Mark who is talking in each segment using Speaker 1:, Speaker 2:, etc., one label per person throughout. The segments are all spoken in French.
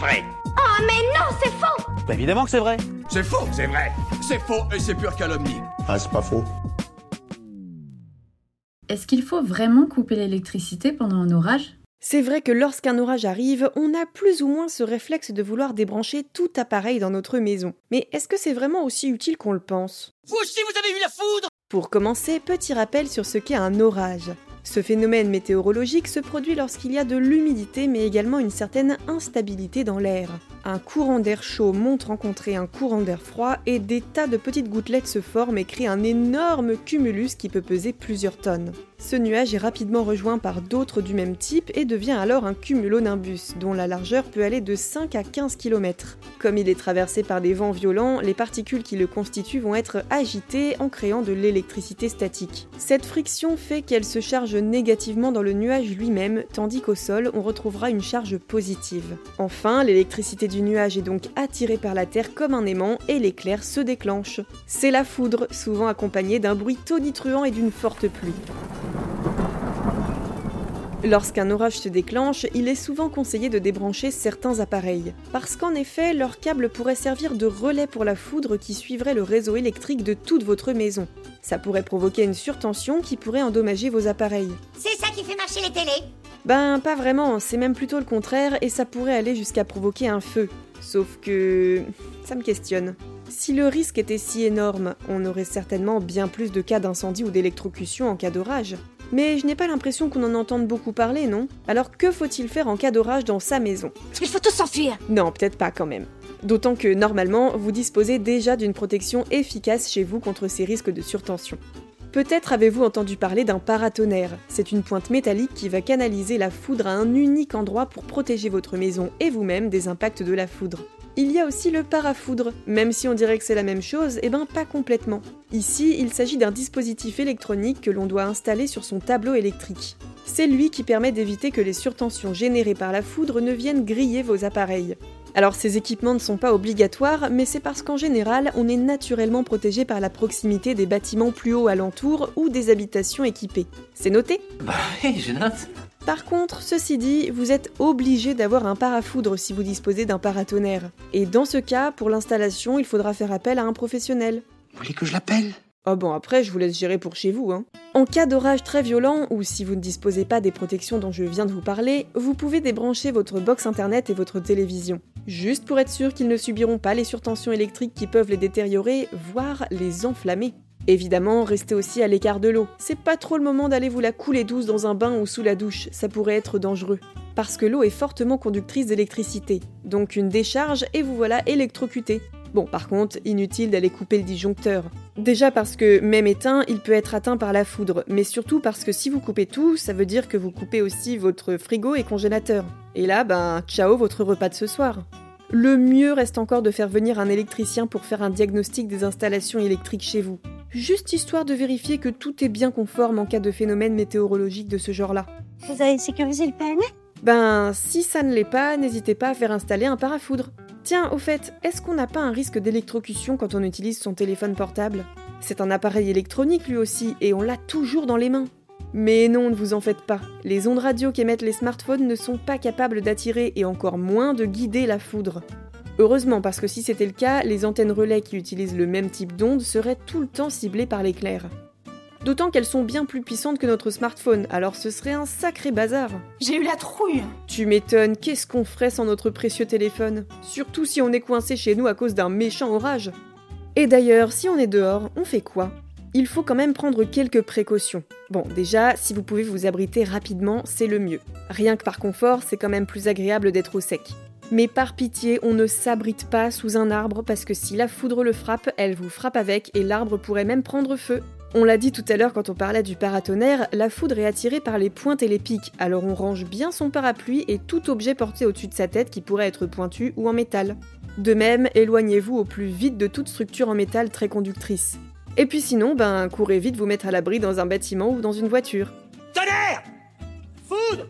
Speaker 1: vrai.
Speaker 2: Oh mais non, c'est faux
Speaker 3: Bah évidemment que c'est vrai.
Speaker 4: C'est faux, c'est vrai. C'est faux et c'est pure calomnie.
Speaker 5: Ah, c'est pas faux.
Speaker 6: Est-ce qu'il faut vraiment couper l'électricité pendant un orage?
Speaker 7: C'est vrai que lorsqu'un orage arrive, on a plus ou moins ce réflexe de vouloir débrancher tout appareil dans notre maison. Mais est-ce que c'est vraiment aussi utile qu'on le pense?
Speaker 8: Vous aussi vous avez eu la foudre
Speaker 7: Pour commencer, petit rappel sur ce qu'est un orage. Ce phénomène météorologique se produit lorsqu'il y a de l'humidité mais également une certaine instabilité dans l'air. Un courant d'air chaud monte rencontrer un courant d'air froid et des tas de petites gouttelettes se forment et créent un énorme cumulus qui peut peser plusieurs tonnes. Ce nuage est rapidement rejoint par d'autres du même type et devient alors un cumulonimbus, dont la largeur peut aller de 5 à 15 km. Comme il est traversé par des vents violents, les particules qui le constituent vont être agitées en créant de l'électricité statique. Cette friction fait qu'elle se charge négativement dans le nuage lui-même, tandis qu'au sol, on retrouvera une charge positive. Enfin, l'électricité du nuage est donc attirée par la Terre comme un aimant et l'éclair se déclenche. C'est la foudre, souvent accompagnée d'un bruit tonitruant et d'une forte pluie. Lorsqu'un orage se déclenche, il est souvent conseillé de débrancher certains appareils, parce qu'en effet, leur câble pourrait servir de relais pour la foudre qui suivrait le réseau électrique de toute votre maison. Ça pourrait provoquer une surtension qui pourrait endommager vos appareils.
Speaker 2: C'est ça qui fait marcher les télés
Speaker 7: Ben pas vraiment, c'est même plutôt le contraire et ça pourrait aller jusqu'à provoquer un feu. Sauf que... ça me questionne. Si le risque était si énorme, on aurait certainement bien plus de cas d'incendie ou d'électrocution en cas d'orage. Mais je n'ai pas l'impression qu'on en entende beaucoup parler, non? Alors que faut-il faire en cas d'orage dans sa maison?
Speaker 2: Il faut tous s'enfuir
Speaker 7: Non, peut-être pas quand même. D'autant que normalement, vous disposez déjà d'une protection efficace chez vous contre ces risques de surtension. Peut-être avez-vous entendu parler d'un paratonnerre. C'est une pointe métallique qui va canaliser la foudre à un unique endroit pour protéger votre maison et vous-même des impacts de la foudre. Il y a aussi le parafoudre. Même si on dirait que c'est la même chose, eh ben pas complètement. Ici, il s'agit d'un dispositif électronique que l'on doit installer sur son tableau électrique. C'est lui qui permet d'éviter que les surtensions générées par la foudre ne viennent griller vos appareils. Alors ces équipements ne sont pas obligatoires, mais c'est parce qu'en général, on est naturellement protégé par la proximité des bâtiments plus hauts alentours ou des habitations équipées. C'est noté?
Speaker 3: Bah oui, je note.
Speaker 7: Par contre, ceci dit, vous êtes obligé d'avoir un parafoudre si vous disposez d'un paratonnerre. Et dans ce cas, pour l'installation, il faudra faire appel à un professionnel.
Speaker 5: Vous voulez que je l'appelle?
Speaker 7: Oh bon, après, je vous laisse gérer pour chez vous, hein. En cas d'orage très violent, ou si vous ne disposez pas des protections dont je viens de vous parler, vous pouvez débrancher votre box internet et votre télévision. Juste pour être sûr qu'ils ne subiront pas les surtensions électriques qui peuvent les détériorer, voire les enflammer. Évidemment, restez aussi à l'écart de l'eau. C'est pas trop le moment d'aller vous la couler douce dans un bain ou sous la douche, ça pourrait être dangereux. Parce que l'eau est fortement conductrice d'électricité, donc une décharge et vous voilà électrocuté. Bon, par contre, inutile d'aller couper le disjoncteur. Déjà parce que, même éteint, il peut être atteint par la foudre, mais surtout parce que si vous coupez tout, ça veut dire que vous coupez aussi votre frigo et congélateur. Et là, ben, ciao votre repas de ce soir. Le mieux reste encore de faire venir un électricien pour faire un diagnostic des installations électriques chez vous. Juste histoire de vérifier que tout est bien conforme en cas de phénomène météorologique de ce genre-là.
Speaker 2: Vous avez sécurisé le PNF
Speaker 7: Ben, si ça ne l'est pas, n'hésitez pas à faire installer un parafoudre. Tiens, au fait, est-ce qu'on n'a pas un risque d'électrocution quand on utilise son téléphone portable? C'est un appareil électronique lui aussi, et on l'a toujours dans les mains. Mais non, ne vous en faites pas. Les ondes radio qu'émettent les smartphones ne sont pas capables d'attirer et encore moins de guider la foudre. Heureusement, parce que si c'était le cas, les antennes relais qui utilisent le même type d'onde seraient tout le temps ciblées par l'éclair. D'autant qu'elles sont bien plus puissantes que notre smartphone, alors ce serait un sacré bazar.
Speaker 2: J'ai eu la trouille
Speaker 7: Tu m'étonnes, qu'est-ce qu'on ferait sans notre précieux téléphone? Surtout si on est coincé chez nous à cause d'un méchant orage. Et d'ailleurs, si on est dehors, on fait quoi? Il faut quand même prendre quelques précautions. Bon, déjà, si vous pouvez vous abriter rapidement, c'est le mieux. Rien que par confort, c'est quand même plus agréable d'être au sec. Mais par pitié, on ne s'abrite pas sous un arbre parce que si la foudre le frappe, elle vous frappe avec et l'arbre pourrait même prendre feu. On l'a dit tout à l'heure quand on parlait du paratonnerre, la foudre est attirée par les pointes et les pics, alors on range bien son parapluie et tout objet porté au-dessus de sa tête qui pourrait être pointu ou en métal. De même, éloignez-vous au plus vite de toute structure en métal très conductrice. Et puis sinon, ben courez vite vous mettre à l'abri dans un bâtiment ou dans une voiture.
Speaker 8: Tonnerre Foudre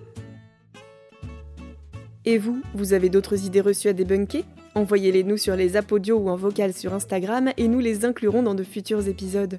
Speaker 7: Et vous, vous avez d'autres idées reçues à débunker? Envoyez-les nous sur les apodios ou en vocal sur Instagram et nous les inclurons dans de futurs épisodes.